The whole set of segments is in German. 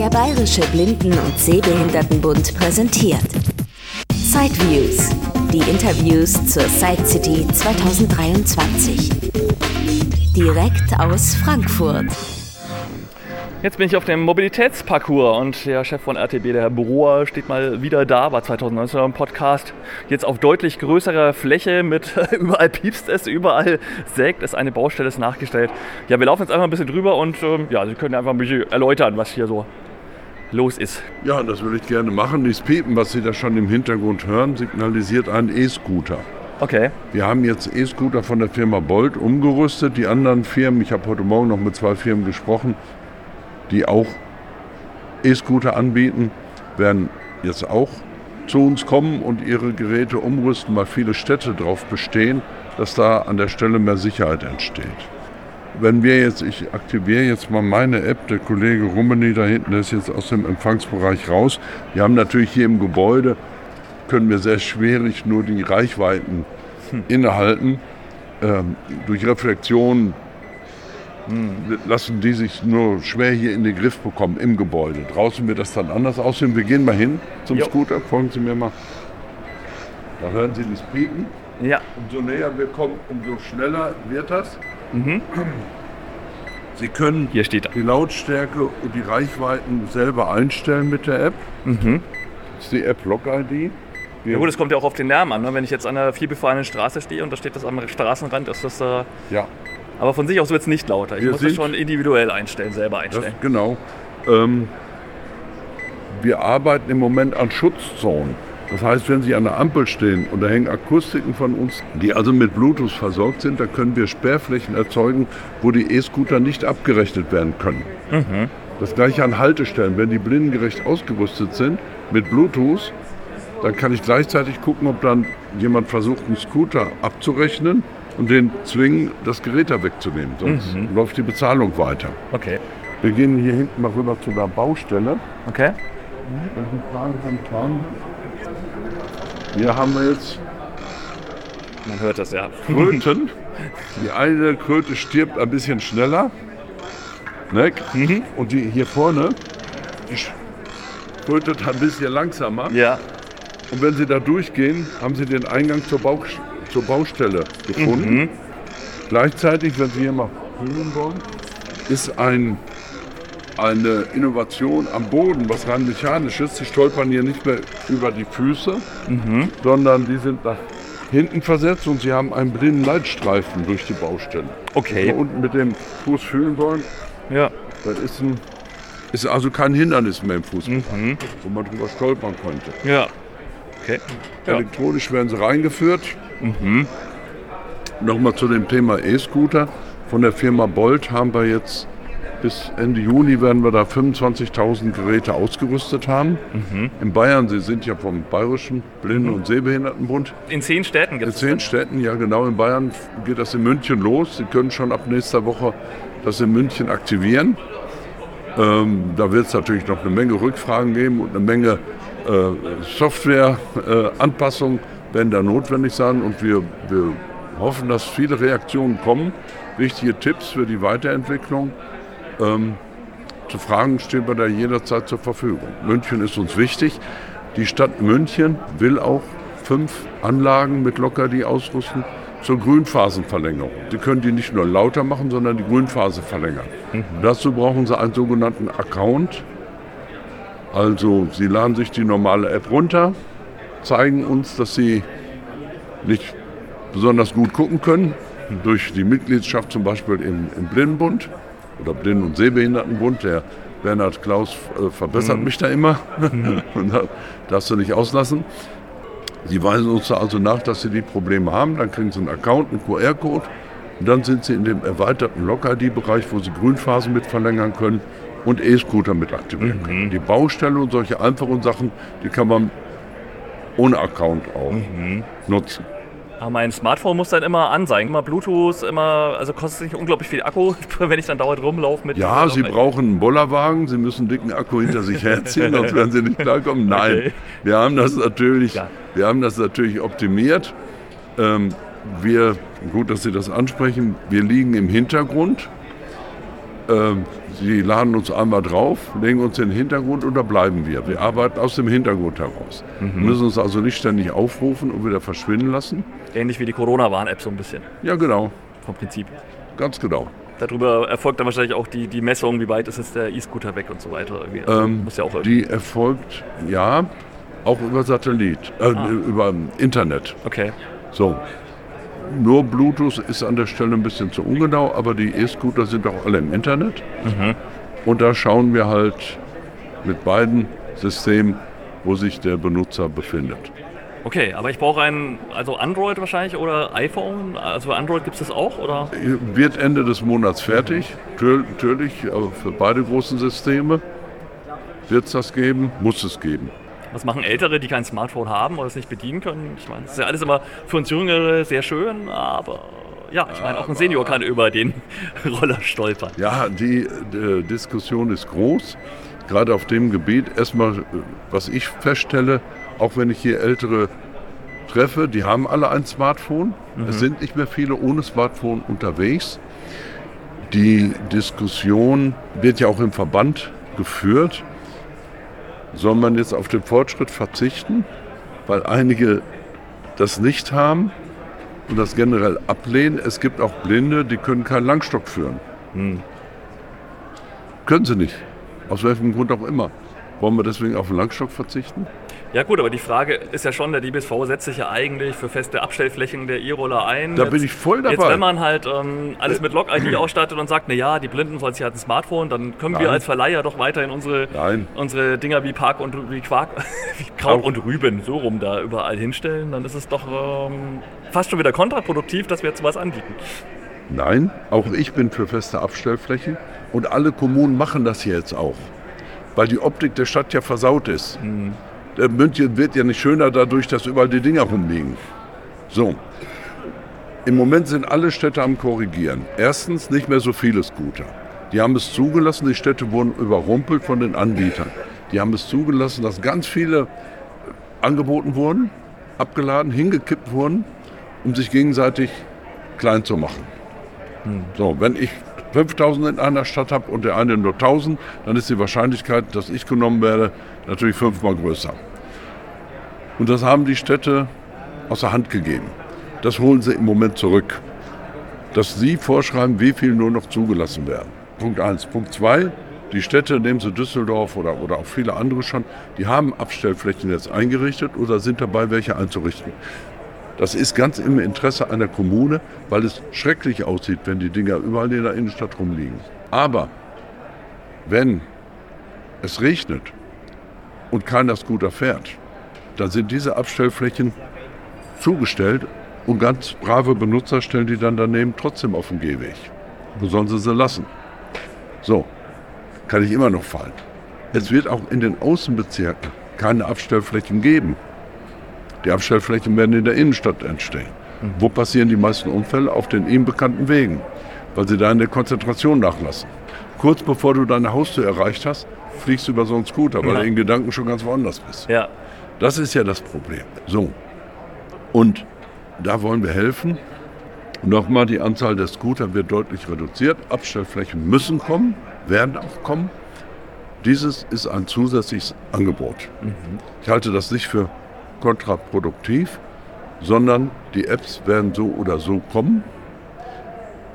Der Bayerische Blinden- und Sehbehindertenbund präsentiert Sideviews, die Interviews zur Side City 2023. Direkt aus Frankfurt. Jetzt bin ich auf dem Mobilitätsparcours und der Chef von RTB, der Herr Broer, steht mal wieder da, war 2019 im Podcast. Jetzt auf deutlich größerer Fläche mit überall piepst es, überall sägt es, eine Baustelle ist nachgestellt. Ja, wir laufen jetzt einfach ein bisschen drüber und ähm, ja, Sie können einfach ein bisschen erläutern, was hier so los ist. Ja, das würde ich gerne machen. Dieses Piepen, was Sie da schon im Hintergrund hören, signalisiert einen E-Scooter. Okay. Wir haben jetzt E-Scooter von der Firma Bolt umgerüstet. Die anderen Firmen, ich habe heute Morgen noch mit zwei Firmen gesprochen, die auch E-Scooter anbieten, werden jetzt auch zu uns kommen und ihre Geräte umrüsten, weil viele Städte darauf bestehen, dass da an der Stelle mehr Sicherheit entsteht. Wenn wir jetzt, ich aktiviere jetzt mal meine App, der Kollege Rummenigge da hinten, ist jetzt aus dem Empfangsbereich raus. Wir haben natürlich hier im Gebäude, können wir sehr schwierig nur die Reichweiten hm. innehalten. Ähm, durch Reflexion lassen die sich nur schwer hier in den Griff bekommen im Gebäude. Draußen wird das dann anders aussehen. Wir gehen mal hin zum jo. Scooter. Folgen Sie mir mal. Da hören Sie das Piepen. Ja. Umso näher wir kommen, umso schneller wird das. Mhm. Sie können Hier steht die Lautstärke und die Reichweiten selber einstellen mit der App. Mhm. Das ist die App Log ID. Ja gut, es kommt ja auch auf den Lärm an. Ne? Wenn ich jetzt an einer vielbefahrenen Straße stehe und da steht das am Straßenrand, ist das äh, ja. Aber von sich aus wird es nicht lauter. Ich wir muss das schon individuell einstellen, selber einstellen. Das, genau. Ähm, wir arbeiten im Moment an Schutzzonen. Das heißt, wenn Sie an der Ampel stehen und da hängen Akustiken von uns, die also mit Bluetooth versorgt sind, da können wir Sperrflächen erzeugen, wo die E-Scooter nicht abgerechnet werden können. Mhm. Das gleiche an Haltestellen. Wenn die blindengerecht ausgerüstet sind mit Bluetooth, dann kann ich gleichzeitig gucken, ob dann jemand versucht, einen Scooter abzurechnen und den zwingen, das Gerät da wegzunehmen. Sonst mhm. läuft die Bezahlung weiter. Okay. Wir gehen hier hinten mal rüber zu der Baustelle. Okay. Hier haben wir jetzt. Man hört das ja. Kröten. Die eine Kröte stirbt ein bisschen schneller. Ne? Mhm. Und die hier vorne, die krötet ein bisschen langsamer. Ja. Und wenn Sie da durchgehen, haben Sie den Eingang zur Baustelle zur Baustelle gefunden. Mhm. Gleichzeitig, wenn Sie hier mal hören wollen, ist ein, eine Innovation am Boden, was rein mechanisch ist. Sie stolpern hier nicht mehr über die Füße, mhm. sondern die sind nach hinten versetzt und Sie haben einen blinden Leitstreifen durch die Baustelle. Okay. Wenn Sie unten mit dem Fuß fühlen wollen, ja. das ist, ein, ist also kein Hindernis mehr im Fußbereich, mhm. wo man drüber stolpern könnte. Ja. Okay. Elektronisch werden sie reingeführt. Mhm. Nochmal zu dem Thema E-Scooter. Von der Firma Bolt haben wir jetzt bis Ende Juni werden wir da 25.000 Geräte ausgerüstet haben. Mhm. In Bayern, Sie sind ja vom Bayerischen Blinden- mhm. und Sehbehindertenbund. In zehn Städten gibt es In zehn Städten, ja genau. In Bayern geht das in München los. Sie können schon ab nächster Woche das in München aktivieren. Ähm, da wird es natürlich noch eine Menge Rückfragen geben und eine Menge äh, Softwareanpassungen. Äh, werden da notwendig sein und wir, wir hoffen, dass viele Reaktionen kommen, wichtige Tipps für die Weiterentwicklung. Ähm, zu Fragen stehen wir da jederzeit zur Verfügung. München ist uns wichtig. Die Stadt München will auch fünf Anlagen mit Lockerdi ausrüsten zur Grünphasenverlängerung. Sie können die nicht nur lauter machen, sondern die Grünphase verlängern. Mhm. Dazu brauchen Sie einen sogenannten Account. Also Sie laden sich die normale App runter, zeigen uns, dass sie nicht besonders gut gucken können. Durch die Mitgliedschaft zum Beispiel im, im Blindenbund oder Blinden- und Sehbehindertenbund. Der Bernhard Klaus äh, verbessert mhm. mich da immer. und da darfst du nicht auslassen. Sie weisen uns also nach, dass sie die Probleme haben. Dann kriegen sie einen Account, einen QR-Code. Und dann sind sie in dem erweiterten Lock-ID-Bereich, wo sie Grünphasen mit verlängern können und E-Scooter mit aktivieren mhm. können. Die Baustelle und solche einfachen Sachen, die kann man ohne Account auch mhm. nutzen. Aber mein Smartphone muss dann immer an sein. Immer Bluetooth, immer, also kostet nicht unglaublich viel Akku, wenn ich dann dauernd rumlaufe mit. Ja, Sie brauchen einen Bollerwagen, Sie müssen einen dicken Akku hinter sich herziehen, sonst werden Sie nicht klarkommen. Nein, okay. wir haben das natürlich, ja. wir haben das natürlich optimiert. Ähm, wir, gut, dass Sie das ansprechen, wir liegen im Hintergrund. ähm, sie laden uns einmal drauf, legen uns in den Hintergrund und da bleiben wir. Wir arbeiten aus dem Hintergrund heraus. Wir müssen uns also nicht ständig aufrufen und wieder verschwinden lassen. Ähnlich wie die Corona-Warn-App so ein bisschen Ja, genau, vom Prinzip. ganz genau. Darüber erfolgt dann wahrscheinlich auch die, die Messung, wie weit ist jetzt der E-Scooter weg und so weiter. Also Ähm, muss ja auch. Die erfolgt, ja, auch über Satellit, äh, über Internet. Okay. So. Nur Bluetooth ist an der Stelle ein bisschen zu ungenau, aber die E-Scooter sind auch alle im Internet. Und da schauen wir halt mit beiden Systemen, wo sich der Benutzer befindet. Okay, aber ich brauche ein, also Android wahrscheinlich oder iPhone. Also Android gibt es das auch oder? Wird Ende des Monats fertig, Tür- natürlich, aber für beide großen Systeme wird es das geben, muss es geben. Was machen Ältere, die kein Smartphone haben oder es nicht bedienen können? Ich meine, das ist ja alles immer für uns Jüngere sehr schön, aber ja, ich meine, auch ein Senior kann über den Roller stolpern. Ja, die äh, Diskussion ist groß, gerade auf dem Gebiet. Erstmal, was ich feststelle, auch wenn ich hier ältere treffe, die haben alle ein Smartphone. Es sind nicht mehr viele ohne Smartphone unterwegs. Die Diskussion wird ja auch im Verband geführt. Soll man jetzt auf den Fortschritt verzichten, weil einige das nicht haben und das generell ablehnen? Es gibt auch Blinde, die können keinen Langstock führen. Können sie nicht. Aus welchem Grund auch immer. Wollen wir deswegen auf den Langstock verzichten? Ja gut, aber die Frage ist ja schon, der DBSV setzt sich ja eigentlich für feste Abstellflächen der E-Roller ein. Da bin ich voll dabei. Jetzt, wenn man halt ähm, alles mit Log-ID ausstattet und sagt, na ja, die Blinden sollen sich halt ein Smartphone, dann können wir Nein. als Verleiher doch weiterhin unsere, Nein. unsere Dinger wie Park und wie Quark, wie Kraut und Rüben so rum da überall hinstellen. Dann ist es doch ähm, fast schon wieder kontraproduktiv, dass wir jetzt sowas anbieten. Nein, auch ich bin für feste Abstellflächen und alle Kommunen machen das jetzt auch, weil die Optik der Stadt ja versaut ist. Der München wird ja nicht schöner dadurch, dass überall die Dinger rumliegen. So, im Moment sind alle Städte am Korrigieren. Erstens nicht mehr so viele Scooter. Die haben es zugelassen, die Städte wurden überrumpelt von den Anbietern. Die haben es zugelassen, dass ganz viele angeboten wurden, abgeladen, hingekippt wurden, um sich gegenseitig klein zu machen. So, wenn ich 5000 in einer Stadt habe und der eine nur 1000, dann ist die Wahrscheinlichkeit, dass ich genommen werde, natürlich fünfmal größer. Und das haben die Städte außer Hand gegeben. Das holen sie im Moment zurück. Dass sie vorschreiben, wie viel nur noch zugelassen werden. Punkt eins. Punkt zwei. Die Städte, nehmen Sie Düsseldorf oder, oder auch viele andere schon, die haben Abstellflächen jetzt eingerichtet oder sind dabei, welche einzurichten. Das ist ganz im Interesse einer Kommune, weil es schrecklich aussieht, wenn die Dinger überall in der Innenstadt rumliegen. Aber wenn es regnet und keiner Scooter fährt, dann sind diese Abstellflächen zugestellt und ganz brave Benutzer stellen die dann daneben trotzdem auf den Gehweg. Wo sollen sie sie lassen? So, kann ich immer noch fallen. Es wird auch in den Außenbezirken keine Abstellflächen geben. Die Abstellflächen werden in der Innenstadt entstehen. Wo passieren die meisten Unfälle? Auf den ihm bekannten Wegen, weil sie da in der Konzentration nachlassen. Kurz bevor du deine Haustür erreicht hast, fliegst du über so einen Scooter, weil Ja. du in Gedanken schon ganz woanders bist. Ja, Das ist ja das Problem. So. Und da wollen wir helfen. Nochmal, die Anzahl der Scooter wird deutlich reduziert. Abstellflächen müssen kommen, werden auch kommen. Dieses ist ein zusätzliches Angebot. Ich halte das nicht für kontraproduktiv, sondern die Apps werden so oder so kommen.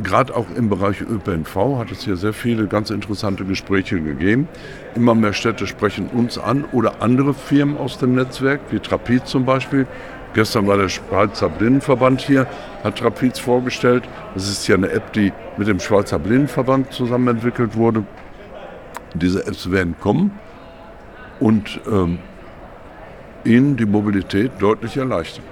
Gerade auch im Bereich ÖPNV hat es hier sehr viele ganz interessante Gespräche gegeben. Immer mehr Städte sprechen uns an oder andere Firmen aus dem Netzwerk, wie Trapez zum Beispiel. Gestern war der Schweizer Blindenverband hier, hat Trapez vorgestellt. Das ist ja eine App, die mit dem Schweizer Blindenverband zusammen entwickelt wurde. Diese Apps werden kommen und ähm, ihnen die Mobilität deutlich erleichtern.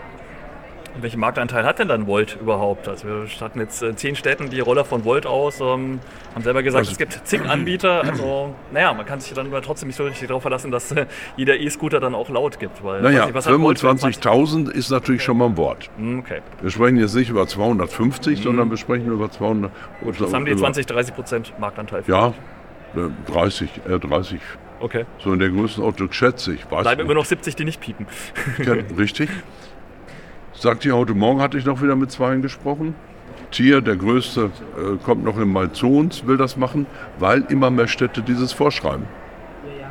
Welchen Marktanteil hat denn dann Volt überhaupt? Also wir hatten jetzt in zehn Städten die Roller von Volt aus, ähm, haben selber gesagt, Also- es gibt zig Anbieter. Also naja, man kann sich dann aber trotzdem nicht so richtig darauf verlassen, dass äh, jeder E-Scooter dann auch laut gibt. Weil, Naja, weiß nicht, was hat Volt für 25.000 ist natürlich schon mal ein Wort. Hm, Okay, Wir sprechen jetzt nicht über 250, sondern wir sprechen über 200. gut. Das haben die 20, 30 Prozent Marktanteil. Ja, äh, 30, äh, 30, Okay. so in der Größenordnung schätze ich. Weiß Bleiben nicht. immer noch 70, die nicht piepen. Ja, Richtig. Sagt ihr, heute Morgen hatte ich noch wieder mit Zweien gesprochen. Tier, der größte, äh, kommt noch in Mai zu uns, will das machen, weil immer mehr Städte dieses vorschreiben.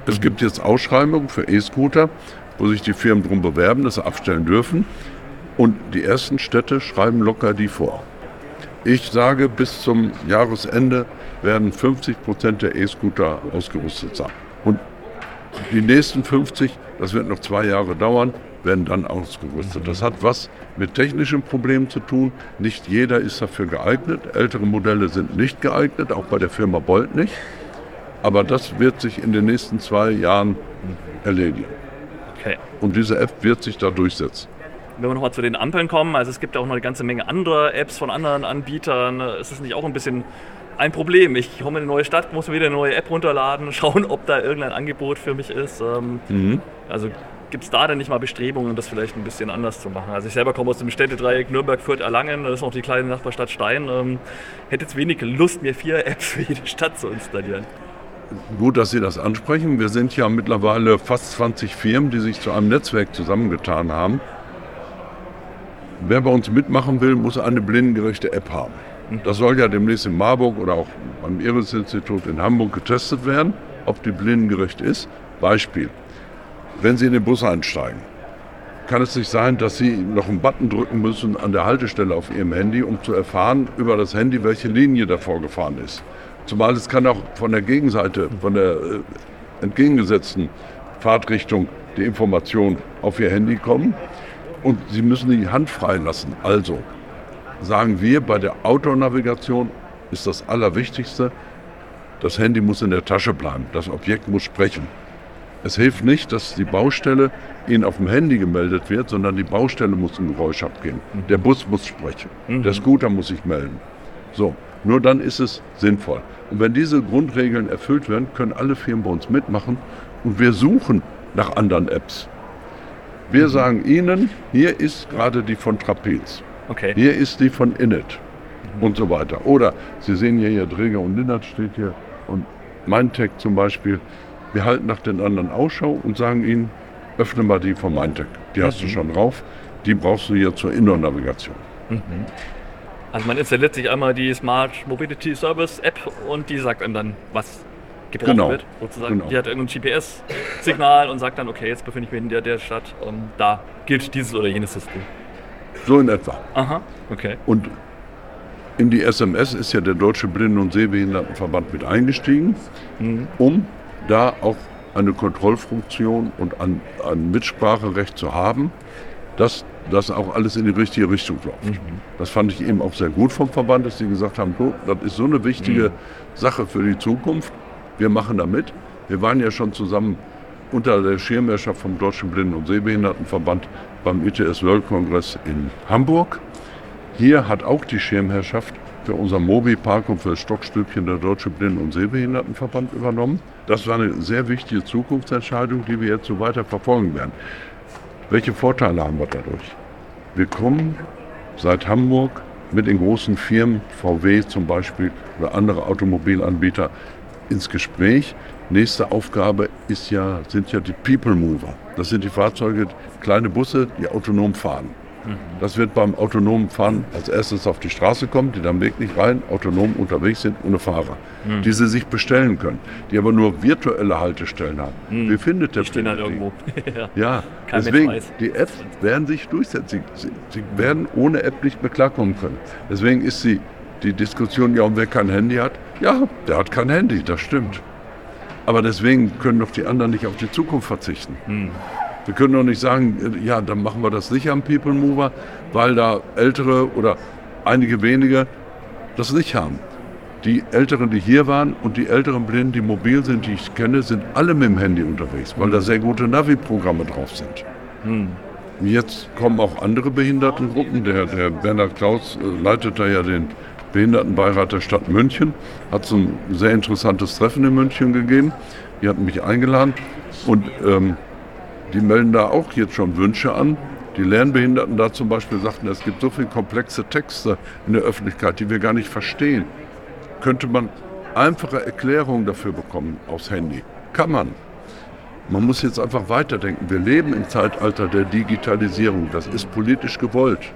Es gibt jetzt Ausschreibungen für E-Scooter, wo sich die Firmen darum bewerben, dass sie abstellen dürfen. Und die ersten Städte schreiben locker die vor. Ich sage, bis zum Jahresende werden 50 Prozent der E-Scooter ausgerüstet sein. Die nächsten 50, das wird noch zwei Jahre dauern, werden dann ausgerüstet. Das hat was mit technischen Problemen zu tun. Nicht jeder ist dafür geeignet. Ältere Modelle sind nicht geeignet, auch bei der Firma Bolt nicht. Aber das wird sich in den nächsten zwei Jahren erledigen. Okay. Und diese App wird sich da durchsetzen. Wenn wir nochmal zu den Ampeln kommen, also es gibt auch noch eine ganze Menge anderer Apps von anderen Anbietern. Ist das nicht auch ein bisschen ein Problem? Ich komme in eine neue Stadt, muss mir wieder eine neue App runterladen, schauen, ob da irgendein Angebot für mich ist. Ähm, Mhm. Also gibt es da denn nicht mal Bestrebungen, das vielleicht ein bisschen anders zu machen? Also ich selber komme aus dem Städtedreieck Nürnberg, Fürth, Erlangen, das ist noch die kleine Nachbarstadt Stein. Ähm, hätte jetzt wenig Lust, mir vier Apps für jede Stadt zu installieren. Gut, dass Sie das ansprechen. Wir sind ja mittlerweile fast 20 Firmen, die sich zu einem Netzwerk zusammengetan haben. Wer bei uns mitmachen will, muss eine blindengerechte App haben. Das soll ja demnächst in Marburg oder auch beim Iris-Institut in Hamburg getestet werden, ob die blindengerecht ist. Beispiel. Wenn Sie in den Bus einsteigen, kann es nicht sein, dass Sie noch einen Button drücken müssen an der Haltestelle auf Ihrem Handy, um zu erfahren über das Handy, welche Linie davor gefahren ist. Zumal es kann auch von der Gegenseite, von der äh, entgegengesetzten Fahrtrichtung die Information auf Ihr Handy kommen und Sie müssen die Hand frei lassen. Also sagen wir, bei der Autonavigation ist das Allerwichtigste, das Handy muss in der Tasche bleiben, das Objekt muss sprechen. Es hilft nicht, dass die Baustelle Ihnen auf dem Handy gemeldet wird, sondern die Baustelle muss ein Geräusch abgeben. Der Bus muss sprechen. Der Scooter muss sich melden. So, nur dann ist es sinnvoll. Und wenn diese Grundregeln erfüllt werden, können alle Firmen bei uns mitmachen und wir suchen nach anderen Apps. Wir sagen Ihnen, hier ist gerade die von Trapez. Okay. Hier ist die von Init und so weiter. Oder Sie sehen hier, hier Träger und Linnert steht hier und Mindtech zum Beispiel. Wir halten nach den anderen Ausschau und sagen Ihnen, öffne mal die von Mindtech. Die hast du schon drauf. Die brauchst du hier zur Indoor-Navigation. Also man installiert sich einmal die Smart Mobility Service App und die sagt einem dann, was gebraucht Genau. wird. Sozusagen. Genau. Die hat irgendein GPS-Signal und sagt dann, okay, jetzt befinde ich mich in der, der Stadt und da gilt dieses oder jenes System. So in etwa. Aha, okay. Und in die SMS ist ja der Deutsche Blinden- und Sehbehindertenverband mit eingestiegen, um da auch eine Kontrollfunktion und ein, ein Mitspracherecht zu haben, dass das auch alles in die richtige Richtung läuft. Das fand ich eben auch sehr gut vom Verband, dass sie gesagt haben, so, das ist so eine wichtige Sache für die Zukunft. Wir machen da mit. Wir waren ja schon zusammen unter der Schirmherrschaft vom Deutschen Blinden- und Sehbehindertenverband beim ITS World Congress in Hamburg. Hier hat auch die Schirmherrschaft für unser Mobi-Park und für das Stockstückchen der Deutsche Blinden- und Sehbehindertenverband übernommen. Das war eine sehr wichtige Zukunftsentscheidung, die wir jetzt so weiter verfolgen werden. Welche Vorteile haben wir dadurch? Wir kommen seit Hamburg mit den großen Firmen, VW zum Beispiel oder andere Automobilanbieter, ins Gespräch. Nächste Aufgabe ist ja, sind ja die People Mover. Das sind die Fahrzeuge, kleine Busse, die autonom fahren. Das wird beim autonomen Fahren als erstes auf die Straße kommen, die dann wirklich rein autonom unterwegs sind, ohne Fahrer. Die sie sich bestellen können, die aber nur virtuelle Haltestellen haben. Wie findet der Die stehen halt irgendwo. ja. Kein deswegen, die Apps werden sich durchsetzen. Sie, sie, sie werden ohne App nicht mehr klarkommen können. Deswegen ist sie, die Diskussion, ja, und wer kein Handy hat, ja, der hat kein Handy, das stimmt. Aber deswegen können doch die anderen nicht auf die Zukunft verzichten. Wir können doch nicht sagen, äh, ja, dann machen wir das nicht am People Mover, weil da Ältere oder einige wenige das nicht haben. Die Älteren, die hier waren und die älteren Blinden, die mobil sind, die ich kenne, sind alle mit dem Handy unterwegs, weil da sehr gute Navi-Programme drauf sind. Jetzt kommen auch andere Behindertengruppen. Der, der Bernhard Klaus äh, leitet da ja den Behindertenbeirat der Stadt München. Hat so ein sehr interessantes Treffen in München gegeben. Die hatten mich eingeladen und ähm, die melden da auch jetzt schon Wünsche an. Die Lernbehinderten da zum Beispiel sagten, es gibt so viele komplexe Texte in der Öffentlichkeit, die wir gar nicht verstehen. Könnte man einfache Erklärungen dafür bekommen aufs Handy? Kann man. Man muss jetzt einfach weiterdenken. Wir leben im Zeitalter der Digitalisierung. Das ist politisch gewollt.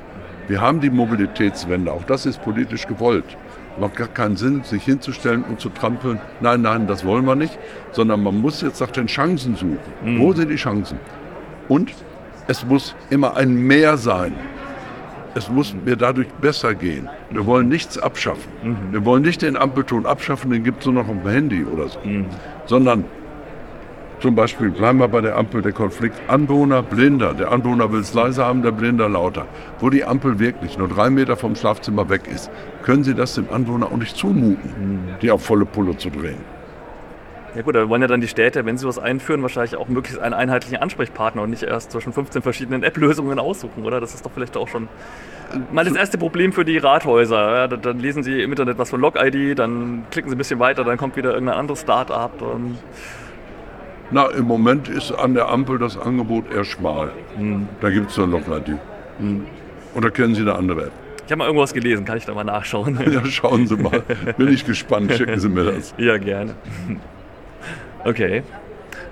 Wir haben die Mobilitätswende, auch das ist politisch gewollt. Macht gar keinen Sinn, sich hinzustellen und zu trampeln. Nein, nein, das wollen wir nicht. Sondern man muss jetzt nach den Chancen suchen. Mhm. Wo sind die Chancen? Und es muss immer ein Mehr sein. Es muss mir dadurch besser gehen. Wir wollen nichts abschaffen. Mhm. Wir wollen nicht den Ampelton abschaffen, den gibt es nur noch auf dem Handy oder so. Mhm. Sondern zum Beispiel bleiben wir bei der Ampel der Konflikt Anwohner, Blinder. Der Anwohner will es leiser haben, der Blinder lauter. Wo die Ampel wirklich nur drei Meter vom Schlafzimmer weg ist, können Sie das dem Anwohner auch nicht zumuten, mhm. die auf volle Pulle zu drehen. Ja gut, da wollen ja dann die Städte, wenn sie was einführen, wahrscheinlich auch möglichst einen einheitlichen Ansprechpartner und nicht erst zwischen 15 verschiedenen App-Lösungen aussuchen, oder? Das ist doch vielleicht auch schon mal das erste Problem für die Rathäuser. Ja, dann lesen sie im Internet was von Log-ID, dann klicken sie ein bisschen weiter, dann kommt wieder irgendein anderes Start-up. Na, im Moment ist an der Ampel das Angebot eher schmal. Hm. Da gibt es nur Log-ID. Hm. Oder kennen Sie eine andere App? Ich habe mal irgendwas gelesen, kann ich da mal nachschauen? Ja, schauen Sie mal. Bin ich gespannt, schicken Sie mir das. Ja, gerne. Okay.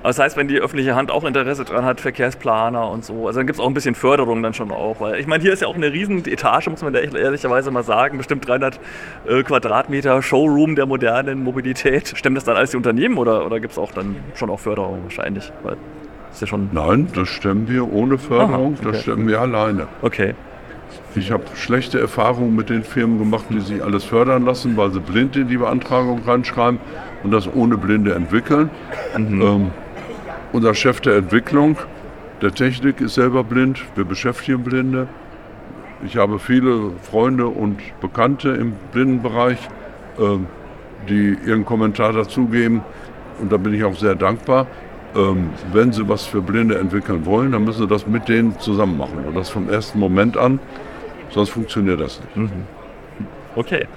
Aber das heißt, wenn die öffentliche Hand auch Interesse daran hat, Verkehrsplaner und so, also dann gibt es auch ein bisschen Förderung dann schon auch. Weil ich meine, hier ist ja auch eine riesen Etage, muss man da ehrlicherweise mal sagen, bestimmt 300 äh, Quadratmeter Showroom der modernen Mobilität. Stemmen das dann alles die Unternehmen oder, oder gibt es auch dann schon auch Förderung wahrscheinlich? Weil ist ja schon Nein, das stemmen wir ohne Förderung, Aha, okay. das stemmen wir alleine. Okay. Ich habe schlechte Erfahrungen mit den Firmen gemacht, die sich alles fördern lassen, weil sie blind in die Beantragung reinschreiben und das ohne Blinde entwickeln. Mhm. Ähm, unser Chef der Entwicklung, der Technik, ist selber blind. Wir beschäftigen Blinde. Ich habe viele Freunde und Bekannte im Blindenbereich, ähm, die ihren Kommentar dazugeben. Und da bin ich auch sehr dankbar. Ähm, wenn sie was für Blinde entwickeln wollen, dann müssen sie das mit denen zusammen machen. Und das vom ersten Moment an. Sonst funktioniert das nicht. Mhm. Okay.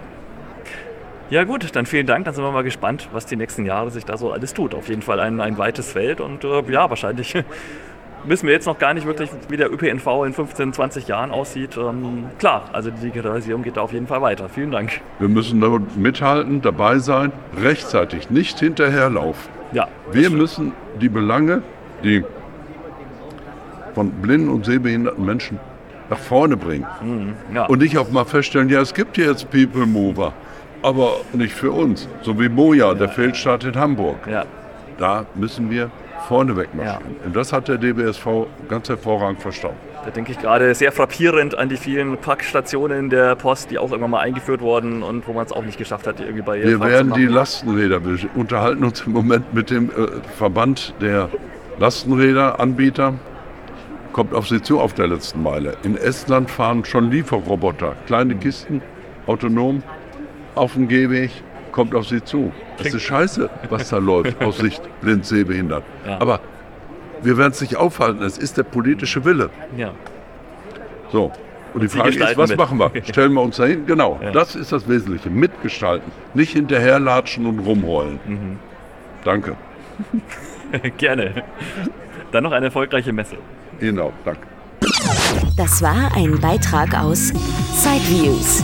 Ja gut, dann vielen Dank. Dann sind wir mal gespannt, was die nächsten Jahre sich da so alles tut. Auf jeden Fall ein, ein weites Feld und äh, ja, wahrscheinlich wissen wir jetzt noch gar nicht wirklich, wie der ÖPNV in 15, 20 Jahren aussieht. Ähm, klar, also die Digitalisierung geht da auf jeden Fall weiter. Vielen Dank. Wir müssen da mithalten, dabei sein, rechtzeitig, nicht hinterherlaufen. Ja. Wir müssen die Belange, die von blinden und sehbehinderten Menschen nach vorne bringen. Mhm, ja. Und nicht auch mal feststellen, ja, es gibt jetzt People Mover, aber nicht für uns. So wie Moja, der Feldstaat in Hamburg. Ja. Da müssen wir vorneweg marschieren. Ja. Und das hat der DBSV ganz hervorragend verstanden. Da denke ich gerade sehr frappierend an die vielen Packstationen der Post, die auch irgendwann mal eingeführt wurden und wo man es auch nicht geschafft hat, irgendwie bei Wir werden die Lastenräder, wir unterhalten uns im Moment mit dem äh, Verband der Lastenräderanbieter kommt auf Sie zu auf der letzten Meile. In Estland fahren schon Lieferroboter, kleine Kisten, autonom, auf dem Gehweg, kommt auf Sie zu. Es ist scheiße, was da läuft, aus Sicht blind, sehbehindert. Ja. Aber wir werden es nicht aufhalten, es ist der politische Wille. Ja. So, und, und die Frage ist, was mit. machen wir? Stellen wir uns dahin? Genau, ja. das ist das Wesentliche. Mitgestalten, nicht hinterherlatschen und rumrollen. Mhm. Danke. Gerne. Dann noch eine erfolgreiche Messe. Genau, danke. Das war ein Beitrag aus Sideviews,